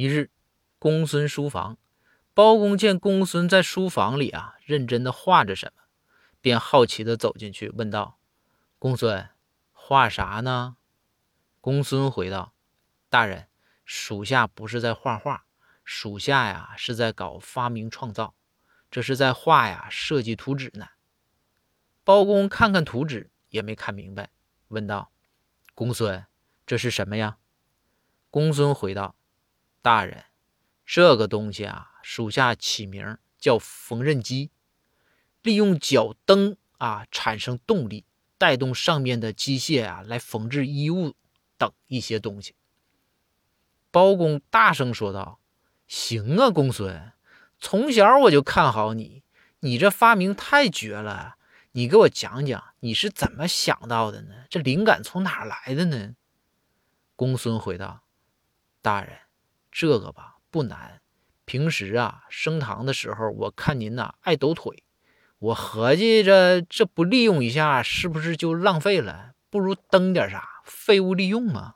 一日，公孙书房，包公见公孙在书房里啊，认真的画着什么，便好奇的走进去，问道：“公孙，画啥呢？”公孙回道：“大人，属下不是在画画，属下呀是在搞发明创造，这是在画呀设计图纸呢。”包公看看图纸，也没看明白，问道：“公孙，这是什么呀？”公孙回道。大人，这个东西啊，属下起名叫缝纫机，利用脚蹬啊产生动力，带动上面的机械啊来缝制衣物等一些东西。包公大声说道：“行啊，公孙，从小我就看好你，你这发明太绝了。你给我讲讲，你是怎么想到的呢？这灵感从哪来的呢？”公孙回道：“大人。”这个吧不难，平时啊升堂的时候，我看您呐爱抖腿，我合计着这不利用一下，是不是就浪费了？不如蹬点啥，废物利用嘛。